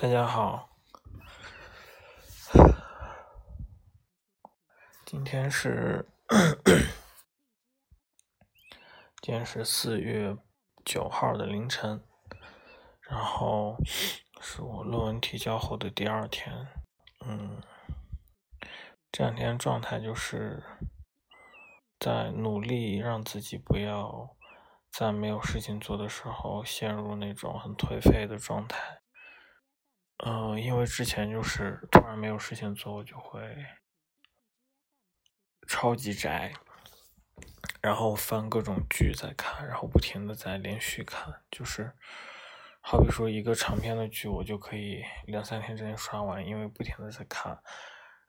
大家好，今天是 今天是四月九号的凌晨，然后是我论文提交后的第二天，嗯，这两天状态就是在努力让自己不要在没有事情做的时候陷入那种很颓废的状态。嗯，因为之前就是突然没有事情做，我就会超级宅，然后翻各种剧在看，然后不停的在连续看，就是好比说一个长篇的剧，我就可以两三天之内刷完，因为不停的在看，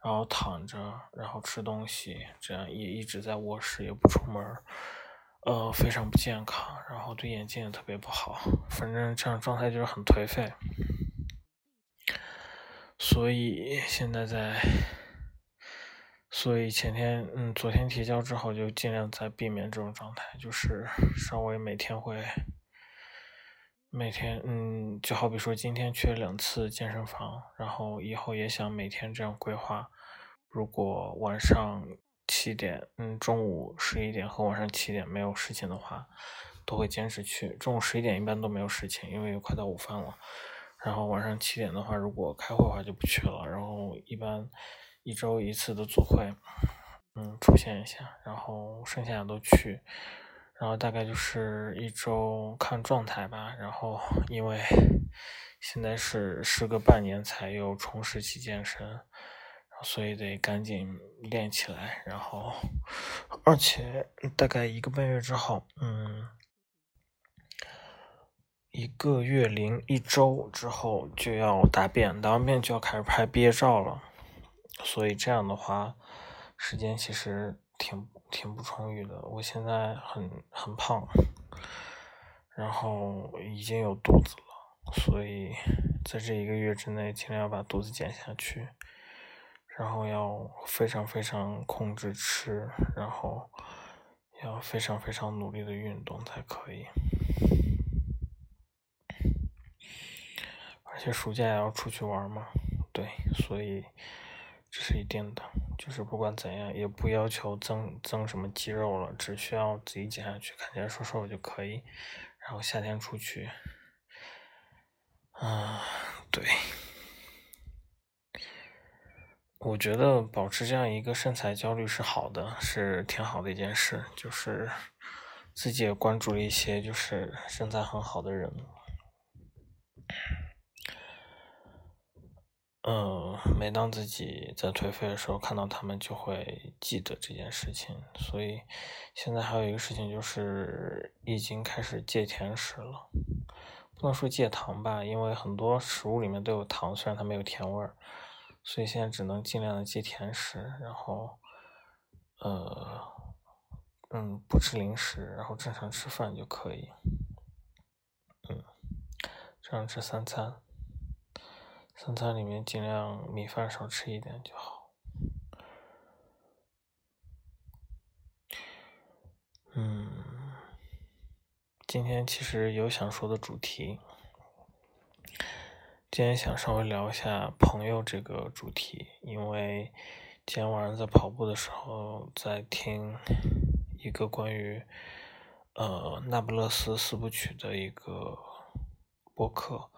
然后躺着，然后吃东西，这样也一直在卧室，也不出门，呃，非常不健康，然后对眼睛也特别不好，反正这样状态就是很颓废。所以现在在，所以前天嗯，昨天提交之后就尽量在避免这种状态，就是稍微每天会，每天嗯，就好比说今天去了两次健身房，然后以后也想每天这样规划。如果晚上七点嗯，中午十一点和晚上七点没有事情的话，都会坚持去。中午十一点一般都没有事情，因为快到午饭了。然后晚上七点的话，如果开会的话就不去了。然后一般一周一次的组会，嗯，出现一下，然后剩下的都去。然后大概就是一周看状态吧。然后因为现在是时隔半年才又重拾起健身，所以得赶紧练起来。然后而且大概一个半月之后，嗯。一个月零一周之后就要答辩，答辩就要开始拍毕业照了，所以这样的话，时间其实挺挺不充裕的。我现在很很胖，然后已经有肚子了，所以在这一个月之内尽量要把肚子减下去，然后要非常非常控制吃，然后要非常非常努力的运动才可以。而且暑假也要出去玩嘛，对，所以这是一定的，就是不管怎样，也不要求增增什么肌肉了，只需要自己减下去，看起来瘦瘦的就可以。然后夏天出去，啊，对，我觉得保持这样一个身材焦虑是好的，是挺好的一件事，就是自己也关注了一些就是身材很好的人。嗯，每当自己在颓废的时候，看到他们就会记得这件事情。所以现在还有一个事情就是，已经开始戒甜食了。不能说戒糖吧，因为很多食物里面都有糖，虽然它没有甜味儿。所以现在只能尽量的戒甜食，然后，呃，嗯，不吃零食，然后正常吃饭就可以。嗯，正常吃三餐。三餐里面尽量米饭少吃一点就好。嗯，今天其实有想说的主题，今天想稍微聊一下朋友这个主题，因为今天晚上在跑步的时候在听一个关于呃那不勒斯四部曲的一个。播客，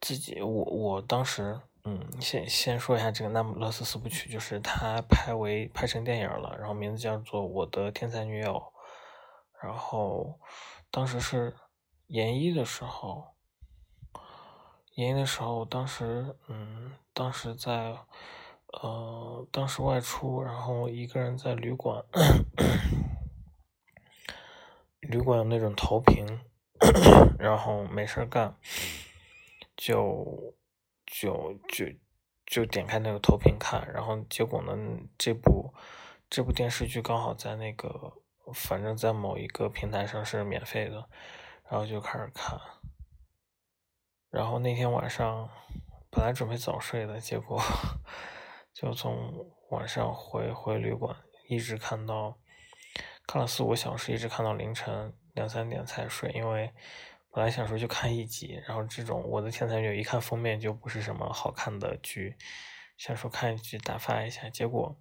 自己我我当时，嗯，先先说一下这个《那不勒斯四部曲》，就是他拍为拍成电影了，然后名字叫做《我的天才女友》，然后当时是研一的时候，研一的时候，当时，嗯，当时在，呃，当时外出，然后一个人在旅馆，旅馆有那种投屏。然后没事干，就就就就点开那个投屏看，然后结果呢，这部这部电视剧刚好在那个，反正在某一个平台上是免费的，然后就开始看。然后那天晚上本来准备早睡的，结果 就从晚上回回旅馆，一直看到看了四五个小时，一直看到凌晨。两三点才睡，因为本来想说就看一集，然后这种《我的天才女友》一看封面就不是什么好看的剧，想说看一集打发一下，结果，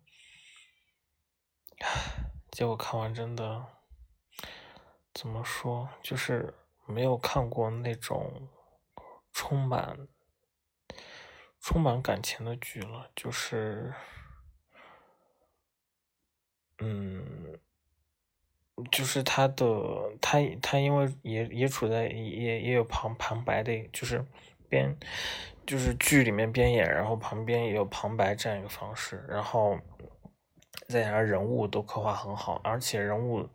结果看完真的，怎么说，就是没有看过那种充满充满感情的剧了，就是，嗯。就是他的，他他因为也也处在也也有旁旁白的，就是边就是剧里面边演，然后旁边也有旁白这样一个方式，然后再加上人物都刻画很好，而且人物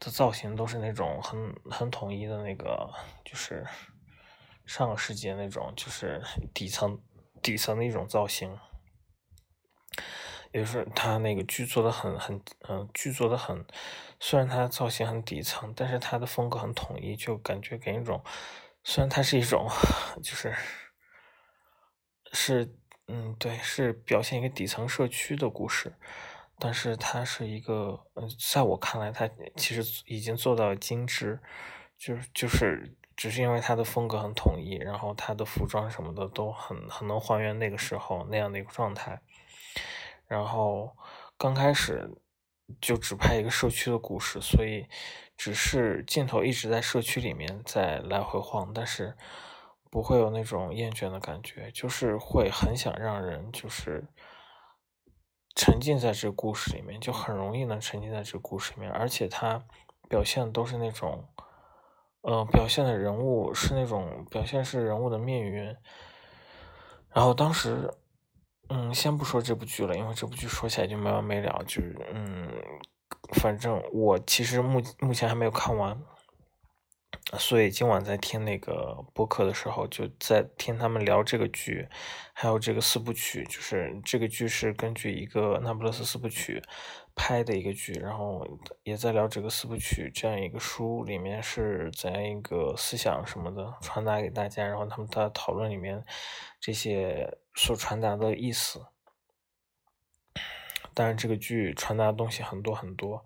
的造型都是那种很很统一的那个，就是上个世纪那种，就是底层底层的一种造型。也是他那个剧做的很很嗯，剧做的很，虽然他造型很底层，但是他的风格很统一，就感觉给一种，虽然它是一种，就是是嗯对，是表现一个底层社区的故事，但是它是一个嗯，在我看来，它其实已经做到了精致，就是就是只是因为它的风格很统一，然后它的服装什么的都很很能还原那个时候那样的一个状态。然后刚开始就只拍一个社区的故事，所以只是镜头一直在社区里面在来回晃，但是不会有那种厌倦的感觉，就是会很想让人就是沉浸在这故事里面，就很容易能沉浸在这故事里面，而且他表现的都是那种，呃，表现的人物是那种表现是人物的命运，然后当时。嗯，先不说这部剧了，因为这部剧说起来就没完没了。就是，嗯，反正我其实目目前还没有看完，所以今晚在听那个播客的时候，就在听他们聊这个剧，还有这个四部曲。就是这个剧是根据一个《那不勒斯四部曲》拍的一个剧，然后也在聊这个四部曲这样一个书里面是怎样一个思想什么的传达给大家，然后他们在讨论里面这些。所传达的意思，当然这个剧传达的东西很多很多，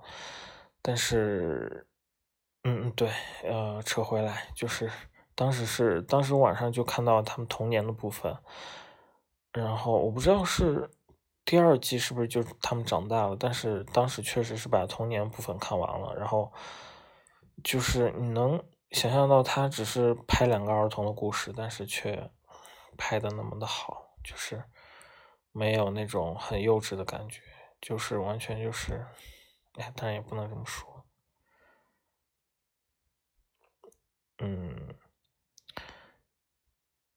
但是，嗯嗯对，呃，扯回来就是当时是当时晚上就看到他们童年的部分，然后我不知道是第二季是不是就他们长大了，但是当时确实是把童年部分看完了，然后就是你能想象到他只是拍两个儿童的故事，但是却拍的那么的好。就是没有那种很幼稚的感觉，就是完全就是，哎，当然也不能这么说，嗯，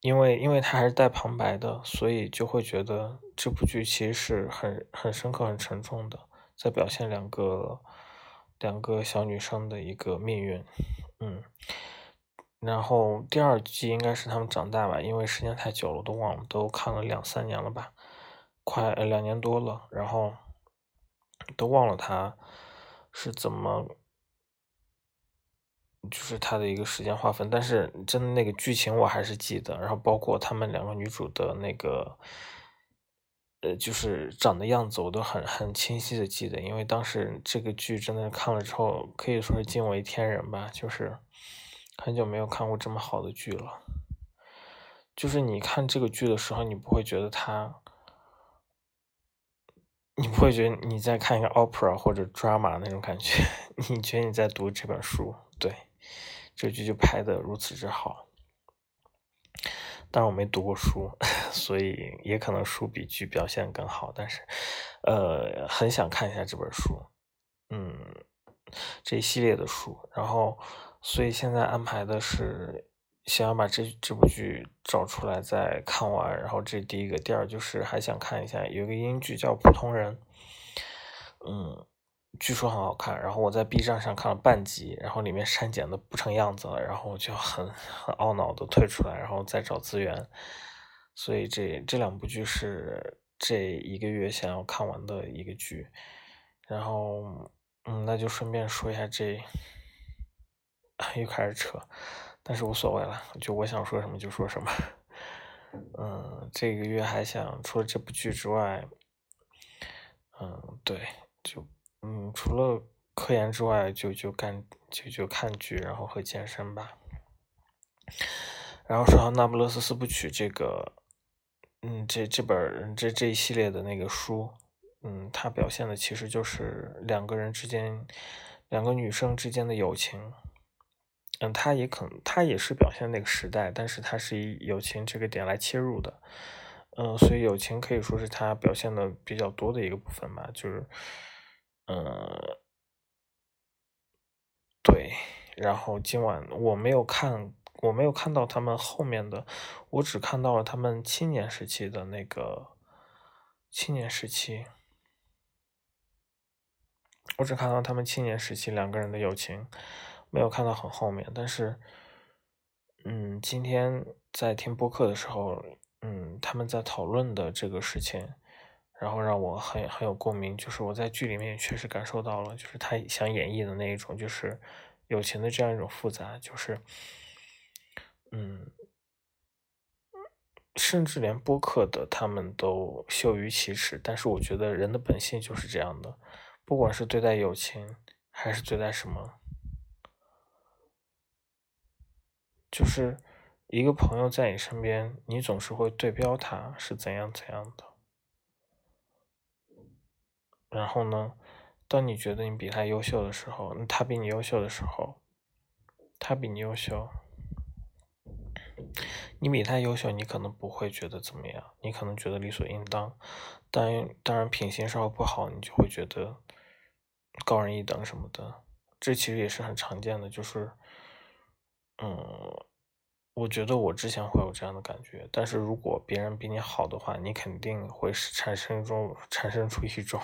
因为因为他还是带旁白的，所以就会觉得这部剧其实是很很深刻、很沉重的，在表现两个两个小女生的一个命运，嗯。然后第二季应该是他们长大吧，因为时间太久了，我都忘了，都看了两三年了吧，快两年多了，然后都忘了他是怎么，就是他的一个时间划分。但是真的那个剧情我还是记得，然后包括他们两个女主的那个，呃，就是长的样子，我都很很清晰的记得，因为当时这个剧真的看了之后，可以说是惊为天人吧，就是。很久没有看过这么好的剧了，就是你看这个剧的时候，你不会觉得它，你不会觉得你在看一个 opera 或者 drama 那种感觉，你觉得你在读这本书。对，这剧就拍的如此之好。当然我没读过书，所以也可能书比剧表现更好，但是，呃，很想看一下这本书，嗯，这一系列的书，然后。所以现在安排的是想要把这这部剧找出来再看完，然后这第一个，第二就是还想看一下有一个英剧叫《普通人》，嗯，据说很好看，然后我在 B 站上看了半集，然后里面删减的不成样子了，然后我就很很懊恼的退出来，然后再找资源，所以这这两部剧是这一个月想要看完的一个剧，然后嗯，那就顺便说一下这。又开始扯，但是无所谓了，就我想说什么就说什么。嗯，这个月还想除了这部剧之外，嗯，对，就嗯，除了科研之外，就就干就就看剧，然后和健身吧。然后说到《那不勒斯四部曲》这个，嗯，这这本这这一系列的那个书，嗯，它表现的其实就是两个人之间，两个女生之间的友情。嗯，他也可能，他也是表现那个时代，但是他是以友情这个点来切入的。嗯，所以友情可以说是他表现的比较多的一个部分吧，就是，嗯，对。然后今晚我没有看，我没有看到他们后面的，我只看到了他们青年时期的那个青年时期，我只看到他们青年时期两个人的友情，没有看到很后面。但是，嗯，今天在听播客的时候。嗯，他们在讨论的这个事情，然后让我很很有共鸣。就是我在剧里面确实感受到了，就是他想演绎的那一种，就是友情的这样一种复杂。就是，嗯，甚至连播客的他们都羞于启齿。但是我觉得人的本性就是这样的，不管是对待友情，还是对待什么，就是。一个朋友在你身边，你总是会对标他是怎样怎样的。然后呢，当你觉得你比他优秀的时候，他比你优秀的时候，他比你优秀，你比他优秀，你可能不会觉得怎么样，你可能觉得理所应当。当当然，品行稍微不好，你就会觉得高人一等什么的。这其实也是很常见的，就是，嗯。我觉得我之前会有这样的感觉，但是如果别人比你好的话，你肯定会产生一种 产生出一种，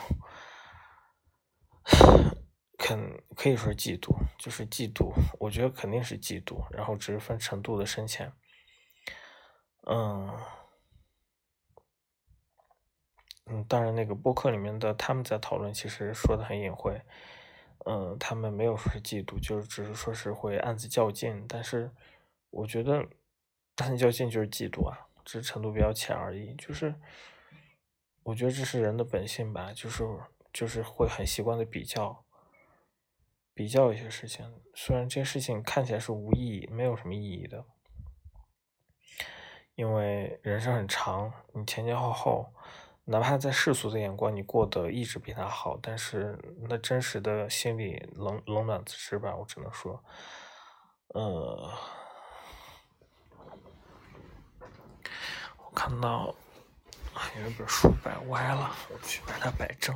肯可以说嫉妒，就是嫉妒。我觉得肯定是嫉妒，然后只是分程度的深浅。嗯嗯，当然那个播客里面的他们在讨论，其实说的很隐晦。嗯，他们没有说是嫉妒，就是只是说是会暗自较劲，但是。我觉得，暗较劲就是嫉妒啊，只是程度比较浅而已。就是，我觉得这是人的本性吧，就是就是会很习惯的比较，比较一些事情。虽然这些事情看起来是无意义，没有什么意义的，因为人生很长，你前前后后，哪怕在世俗的眼光你过得一直比他好，但是那真实的心里冷冷暖自知吧，我只能说，呃。我看到有一本书摆歪了，我去把它摆正。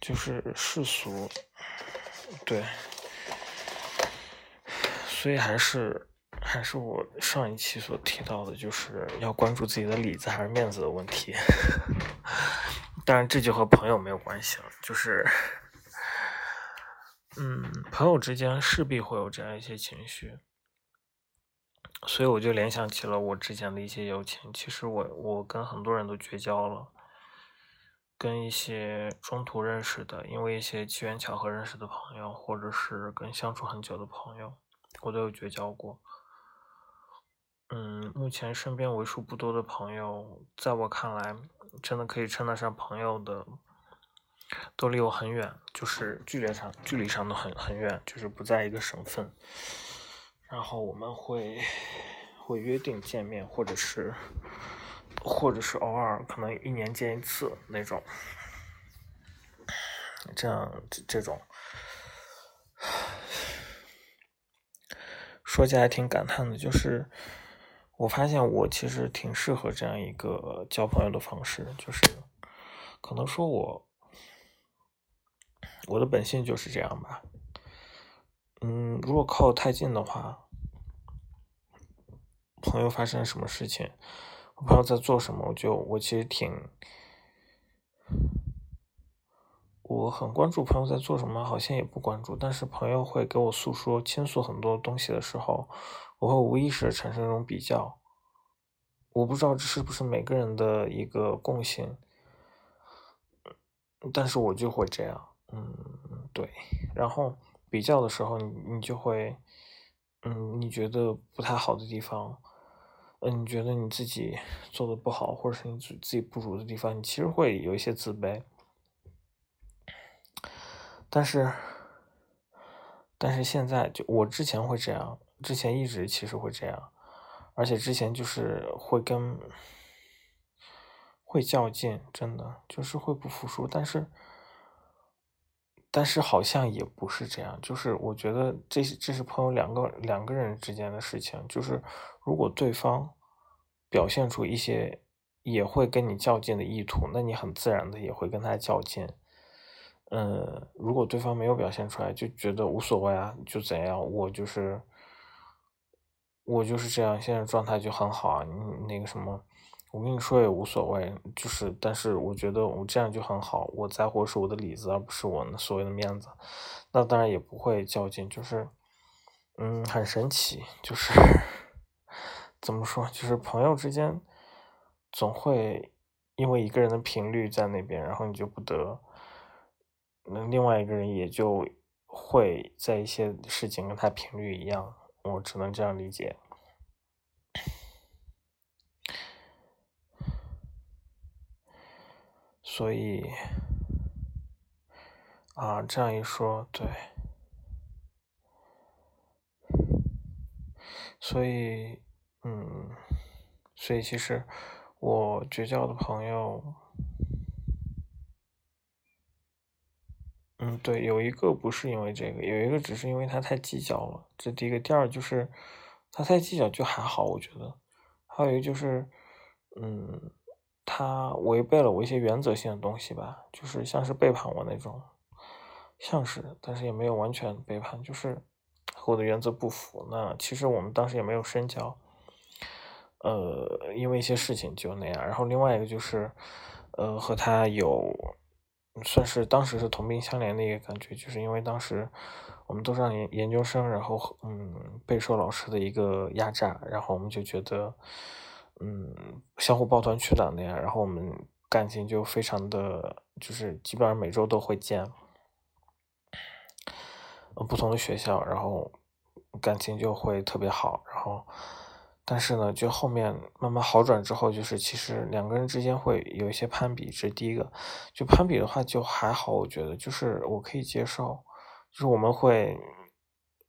就是世俗，对，所以还是还是我上一期所提到的，就是要关注自己的里子还是面子的问题。当然，这就和朋友没有关系了，就是。嗯，朋友之间势必会有这样一些情绪，所以我就联想起了我之前的一些友情。其实我我跟很多人都绝交了，跟一些中途认识的，因为一些机缘巧合认识的朋友，或者是跟相处很久的朋友，我都有绝交过。嗯，目前身边为数不多的朋友，在我看来，真的可以称得上朋友的。都离我很远，就是距离上距离上都很很远，就是不在一个省份。然后我们会会约定见面，或者是或者是偶尔可能一年见一次那种。这样这种说起来挺感叹的，就是我发现我其实挺适合这样一个交朋友的方式，就是可能说我。我的本性就是这样吧，嗯，如果靠太近的话，朋友发生什么事情，我朋友在做什么，我就我其实挺，我很关注朋友在做什么，好像也不关注，但是朋友会给我诉说、倾诉很多东西的时候，我会无意识的产生一种比较，我不知道这是不是每个人的一个共性，但是我就会这样。嗯，对，然后比较的时候，你你就会，嗯，你觉得不太好的地方，嗯，你觉得你自己做的不好，或者是你自自己不足的地方，你其实会有一些自卑。但是，但是现在就我之前会这样，之前一直其实会这样，而且之前就是会跟会较劲，真的就是会不服输，但是。但是好像也不是这样，就是我觉得这这是朋友两个两个人之间的事情，就是如果对方表现出一些也会跟你较劲的意图，那你很自然的也会跟他较劲。嗯，如果对方没有表现出来，就觉得无所谓啊，就怎样，我就是我就是这样，现在状态就很好啊，你那个什么。我跟你说也无所谓，就是，但是我觉得我这样就很好。我在乎是我的里子，而不是我所谓的面子。那当然也不会较劲，就是，嗯，很神奇，就是 怎么说，就是朋友之间总会因为一个人的频率在那边，然后你就不得，那另外一个人也就会在一些事情跟他频率一样，我只能这样理解。所以，啊，这样一说，对，所以，嗯，所以其实我绝交的朋友，嗯，对，有一个不是因为这个，有一个只是因为他太计较了，这第一个。第二就是他太计较就还好，我觉得。还有一个就是，嗯。他违背了我一些原则性的东西吧，就是像是背叛我那种，像是，但是也没有完全背叛，就是和我的原则不符。那其实我们当时也没有深交，呃，因为一些事情就那样。然后另外一个就是，呃，和他有算是当时是同病相怜的一个感觉，就是因为当时我们都上研研究生，然后嗯备受老师的一个压榨，然后我们就觉得。嗯，相互抱团取暖那样，然后我们感情就非常的，就是基本上每周都会见，不同的学校，然后感情就会特别好，然后，但是呢，就后面慢慢好转之后，就是其实两个人之间会有一些攀比，这是第一个，就攀比的话就还好，我觉得就是我可以接受，就是我们会，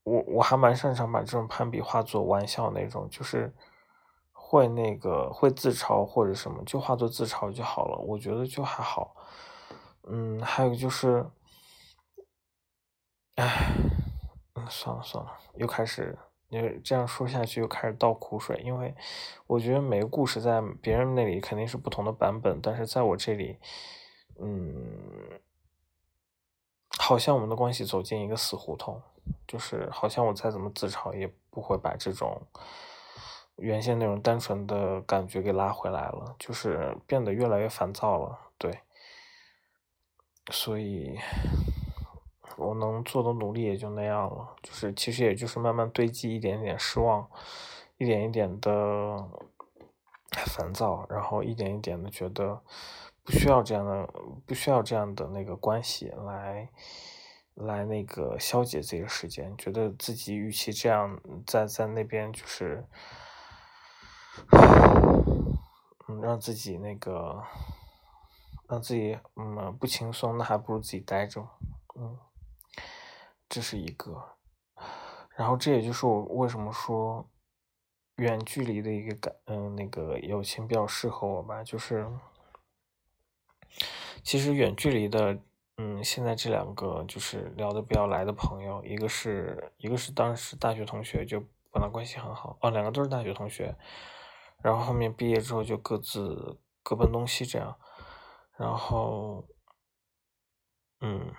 我我还蛮擅长把这种攀比化作玩笑那种，就是。会那个会自嘲或者什么，就化作自嘲就好了，我觉得就还好。嗯，还有就是，唉，嗯，算了算了，又开始，因为这样说下去又开始倒苦水，因为我觉得每个故事在别人那里肯定是不同的版本，但是在我这里，嗯，好像我们的关系走进一个死胡同，就是好像我再怎么自嘲也不会把这种。原先那种单纯的感觉给拉回来了，就是变得越来越烦躁了，对。所以，我能做的努力也就那样了，就是其实也就是慢慢堆积一点点失望，一点一点的烦躁，然后一点一点的觉得不需要这样的，不需要这样的那个关系来来那个消解自己的时间，觉得自己与其这样在在那边就是。嗯，让自己那个，让自己嗯不轻松，那还不如自己待着。嗯，这是一个。然后这也就是我为什么说远距离的一个感，嗯，那个友情比较适合我吧。就是其实远距离的，嗯，现在这两个就是聊得比较来的朋友，一个是一个是当时大学同学，就本来关系很好。哦，两个都是大学同学。然后后面毕业之后就各自各奔东西这样，然后，嗯，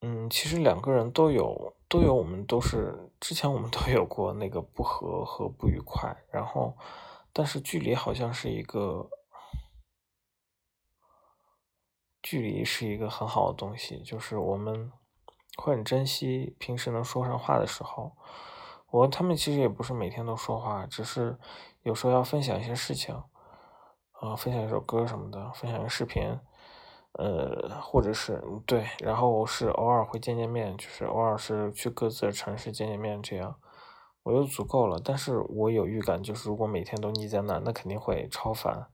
嗯，其实两个人都有都有，我们都是之前我们都有过那个不和和不愉快，然后，但是距离好像是一个，距离是一个很好的东西，就是我们会很珍惜平时能说上话的时候。我和他们其实也不是每天都说话，只是有时候要分享一些事情，呃，分享一首歌什么的，分享一个视频，呃，或者是对，然后是偶尔会见见面，就是偶尔是去各自的城市见见面，这样我就足够了。但是我有预感，就是如果每天都腻在那，那肯定会超烦。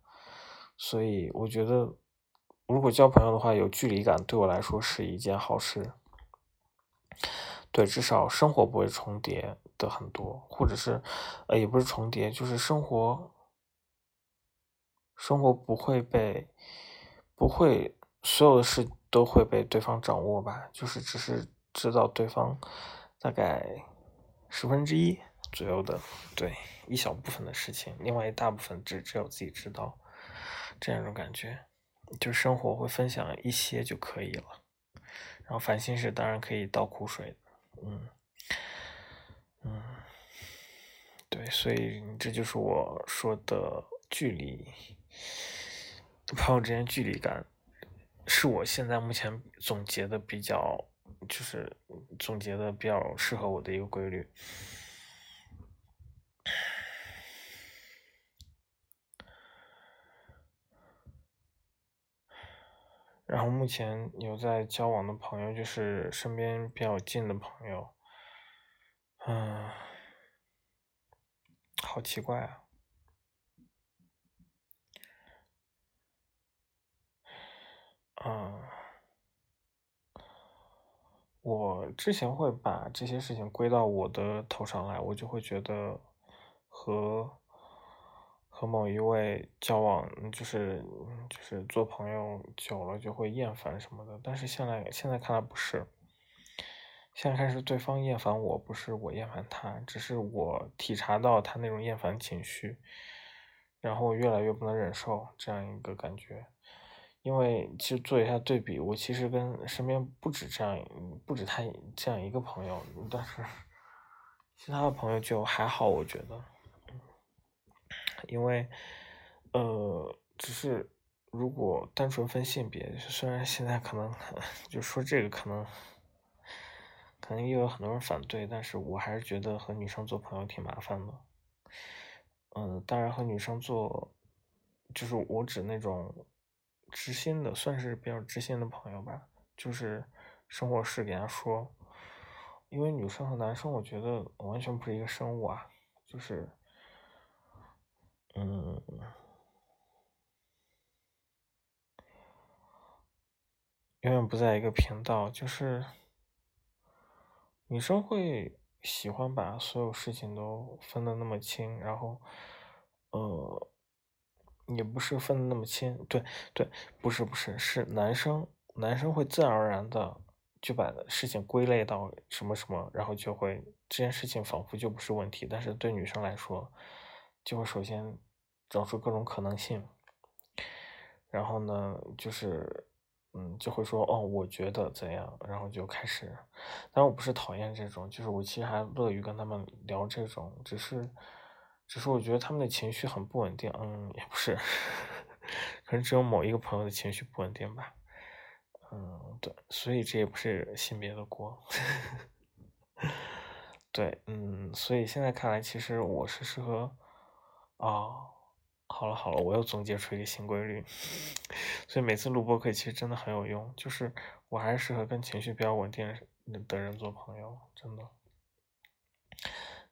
所以我觉得如果交朋友的话，有距离感对我来说是一件好事。对，至少生活不会重叠的很多，或者是，呃，也不是重叠，就是生活，生活不会被，不会所有的事都会被对方掌握吧，就是只是知道对方大概十分之一左右的，对，一小部分的事情，另外一大部分只只有自己知道，这样一种感觉，就生活会分享一些就可以了，然后烦心事当然可以倒苦水。嗯，嗯，对，所以这就是我说的距离，朋友之间距离感，是我现在目前总结的比较，就是总结的比较适合我的一个规律。然后目前有在交往的朋友，就是身边比较近的朋友，嗯，好奇怪啊，嗯，我之前会把这些事情归到我的头上来，我就会觉得和。和某一位交往，就是就是做朋友久了就会厌烦什么的，但是现在现在看来不是，现在看是对方厌烦我，不是我厌烦他，只是我体察到他那种厌烦情绪，然后越来越不能忍受这样一个感觉，因为其实做一下对比，我其实跟身边不止这样，不止他这样一个朋友，但是其他的朋友就还好，我觉得。因为，呃，只是如果单纯分性别，虽然现在可能就说这个可能，可能又有很多人反对，但是我还是觉得和女生做朋友挺麻烦的。嗯，当然和女生做，就是我指那种知心的，算是比较知心的朋友吧，就是生活事给他说，因为女生和男生，我觉得完全不是一个生物啊，就是。嗯，永远不在一个频道。就是女生会喜欢把所有事情都分的那么清，然后，呃，也不是分的那么清，对对，不是不是，是男生男生会自然而然的就把事情归类到什么什么，然后就会这件事情仿佛就不是问题，但是对女生来说。就会首先找出各种可能性，然后呢，就是，嗯，就会说，哦，我觉得怎样，然后就开始。但我不是讨厌这种，就是我其实还乐于跟他们聊这种，只是，只是我觉得他们的情绪很不稳定，嗯，也不是，可能只有某一个朋友的情绪不稳定吧，嗯，对，所以这也不是性别的锅，对，嗯，所以现在看来，其实我是适合。哦，好了好了，我又总结出一个新规律，所以每次录播课其实真的很有用，就是我还是适合跟情绪比较稳定的人做朋友，真的，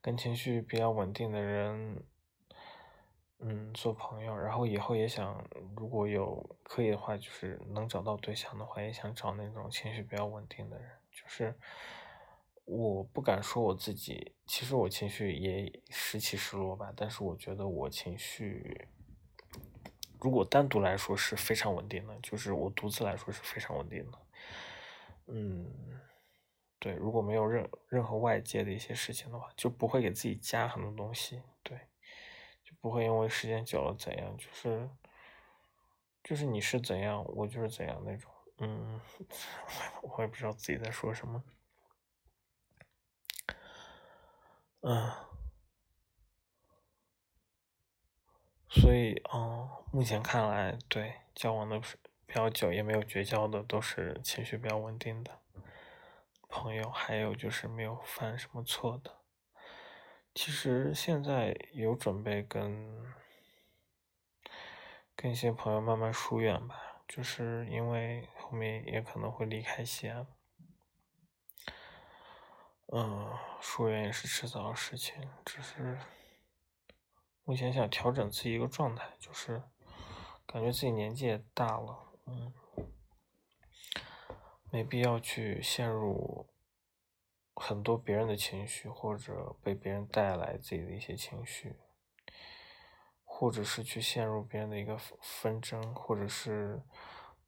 跟情绪比较稳定的人，嗯，做朋友，然后以后也想，如果有可以的话，就是能找到对象的话，也想找那种情绪比较稳定的人，就是。我不敢说我自己，其实我情绪也时起时落吧。但是我觉得我情绪，如果单独来说是非常稳定的，就是我独自来说是非常稳定的。嗯，对，如果没有任任何外界的一些事情的话，就不会给自己加很多东西。对，就不会因为时间久了怎样，就是就是你是怎样，我就是怎样那种。嗯，我也不知道自己在说什么。嗯，所以，嗯，目前看来，对交往的比较久也没有绝交的，都是情绪比较稳定的朋友，还有就是没有犯什么错的。其实现在有准备跟跟一些朋友慢慢疏远吧，就是因为后面也可能会离开西安。嗯，疏远也是迟早的事情，只是目前想调整自己一个状态，就是感觉自己年纪也大了，嗯，没必要去陷入很多别人的情绪，或者被别人带来自己的一些情绪，或者是去陷入别人的一个纷争，或者是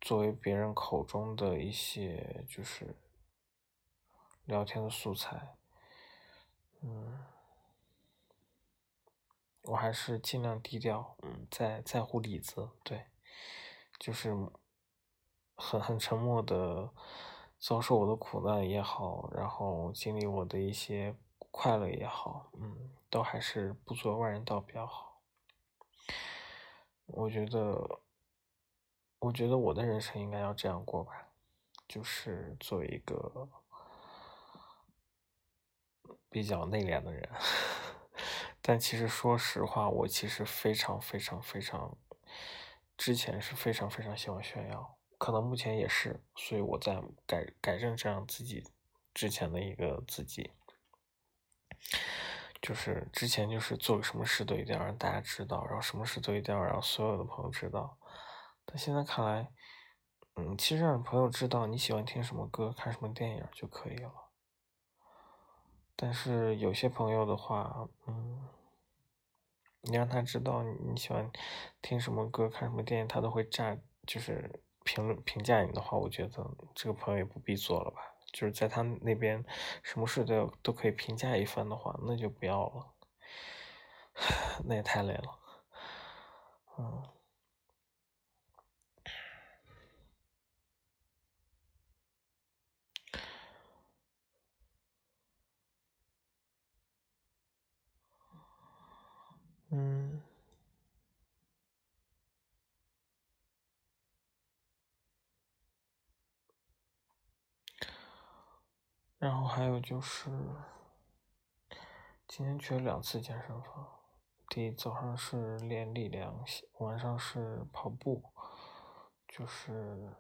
作为别人口中的一些就是聊天的素材。嗯，我还是尽量低调，嗯，在在乎里子，对，就是。很很沉默的遭受我的苦难也好，然后经历我的一些快乐也好，嗯，都还是不做外人道比较好。我觉得，我觉得我的人生应该要这样过吧，就是做一个比较内敛的人。但其实说实话，我其实非常非常非常，之前是非常非常喜欢炫耀。可能目前也是，所以我在改改正这样自己之前的一个自己，就是之前就是做个什么事都一定要让大家知道，然后什么事都一定要让所有的朋友知道。但现在看来，嗯，其实让朋友知道你喜欢听什么歌、看什么电影就可以了。但是有些朋友的话，嗯，你让他知道你喜欢听什么歌、看什么电影，他都会炸，就是。评论评价你的话，我觉得这个朋友也不必做了吧。就是在他那边，什么事都要都可以评价一番的话，那就不要了。那也太累了。嗯。嗯。然后还有就是，今天去了两次健身房，第一早上是练力量，晚上是跑步，就是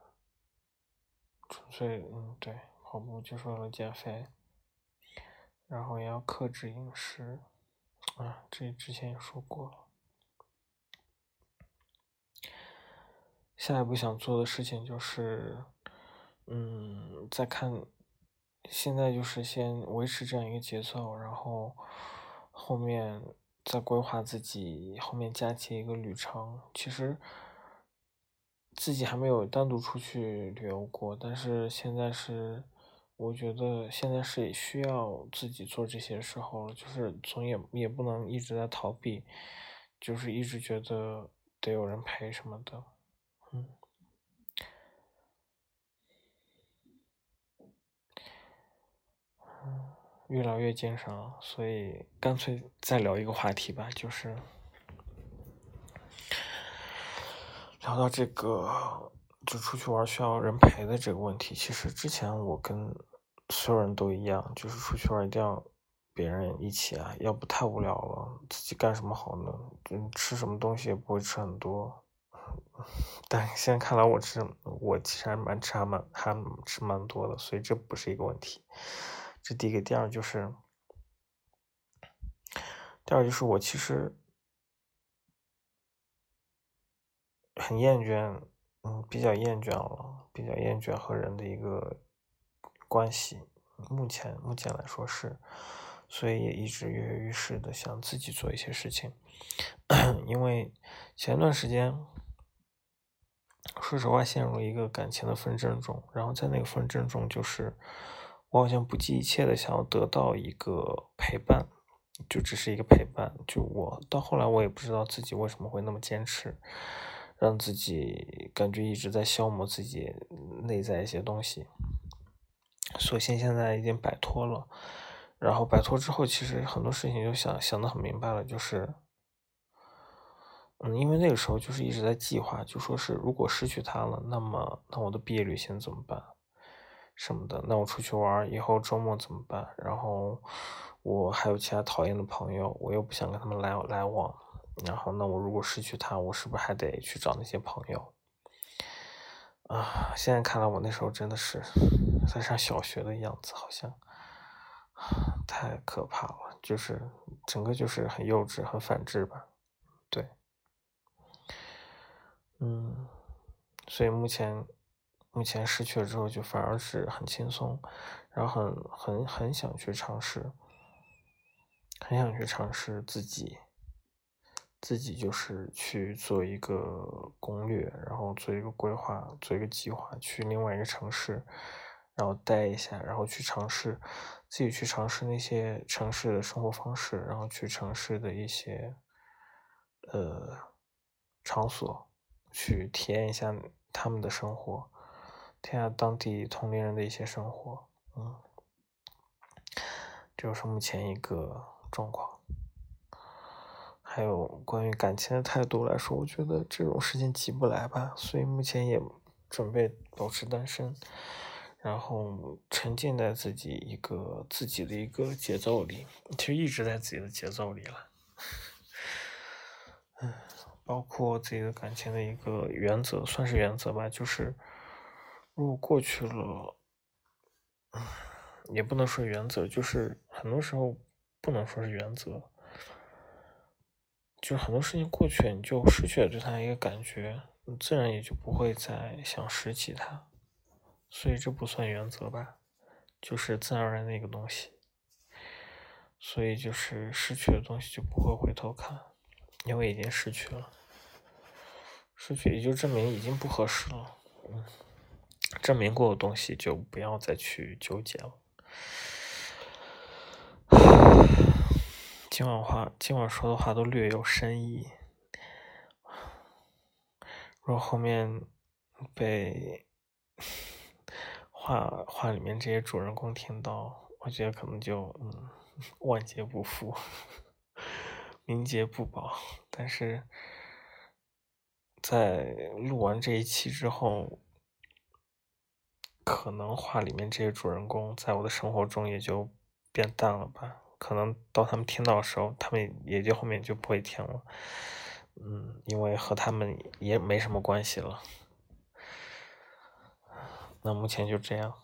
纯粹嗯对，跑步就是为了减肥，然后也要克制饮食，啊，这之前也说过了。下一步想做的事情就是，嗯，再看。现在就是先维持这样一个节奏，然后后面再规划自己后面假期一个旅程。其实自己还没有单独出去旅游过，但是现在是我觉得现在是需要自己做这些时候了，就是总也也不能一直在逃避，就是一直觉得得有人陪什么的，嗯。越聊越精神了，所以干脆再聊一个话题吧，就是聊到这个就出去玩需要人陪的这个问题。其实之前我跟所有人都一样，就是出去玩一定要别人一起啊，要不太无聊了。自己干什么好呢？嗯，吃什么东西也不会吃很多。但现在看来，我吃我其实还蛮吃还蛮还吃蛮多的，所以这不是一个问题。这第一个，第二就是，第二就是我其实很厌倦，嗯，比较厌倦了，比较厌倦和人的一个关系。目前目前来说是，所以也一直跃跃欲试的想自己做一些事情。因为前段时间，说实话陷入一个感情的纷争中，然后在那个纷争中就是。我好像不计一切的想要得到一个陪伴，就只是一个陪伴。就我到后来，我也不知道自己为什么会那么坚持，让自己感觉一直在消磨自己内在一些东西。所幸现在已经摆脱了，然后摆脱之后，其实很多事情就想想的很明白了，就是，嗯，因为那个时候就是一直在计划，就说是如果失去他了，那么那我的毕业旅行怎么办？什么的，那我出去玩以后周末怎么办？然后我还有其他讨厌的朋友，我又不想跟他们来来往。然后那我如果失去他，我是不是还得去找那些朋友？啊，现在看来我那时候真的是在上小学的样子，好像太可怕了，就是整个就是很幼稚、很反智吧？对，嗯，所以目前。目前失去了之后，就反而是很轻松，然后很很很想去尝试，很想去尝试自己，自己就是去做一个攻略，然后做一个规划，做一个计划，去另外一个城市，然后待一下，然后去尝试，自己去尝试那些城市的生活方式，然后去城市的一些呃场所，去体验一下他们的生活。天下当地同龄人的一些生活，嗯，这就是目前一个状况。还有关于感情的态度来说，我觉得这种事情急不来吧，所以目前也准备保持单身，然后沉浸在自己一个自己的一个节奏里，其实一直在自己的节奏里了。嗯，包括自己的感情的一个原则，算是原则吧，就是。如果过去了，也不能说原则，就是很多时候不能说是原则，就很多事情过去，你就失去了对他一个感觉，你自然也就不会再想拾起它，所以这不算原则吧，就是自然而然的一个东西，所以就是失去的东西就不会回头看，因为已经失去了，失去也就证明已经不合适了，嗯。证明过的东西就不要再去纠结了。今晚话，今晚说的话都略有深意。如果后面被 话话里面这些主人公听到，我觉得可能就嗯，万劫不复，名节不保。但是在录完这一期之后。可能画里面这些主人公在我的生活中也就变淡了吧。可能到他们听到的时候，他们也就后面就不会听了。嗯，因为和他们也没什么关系了。那目前就这样。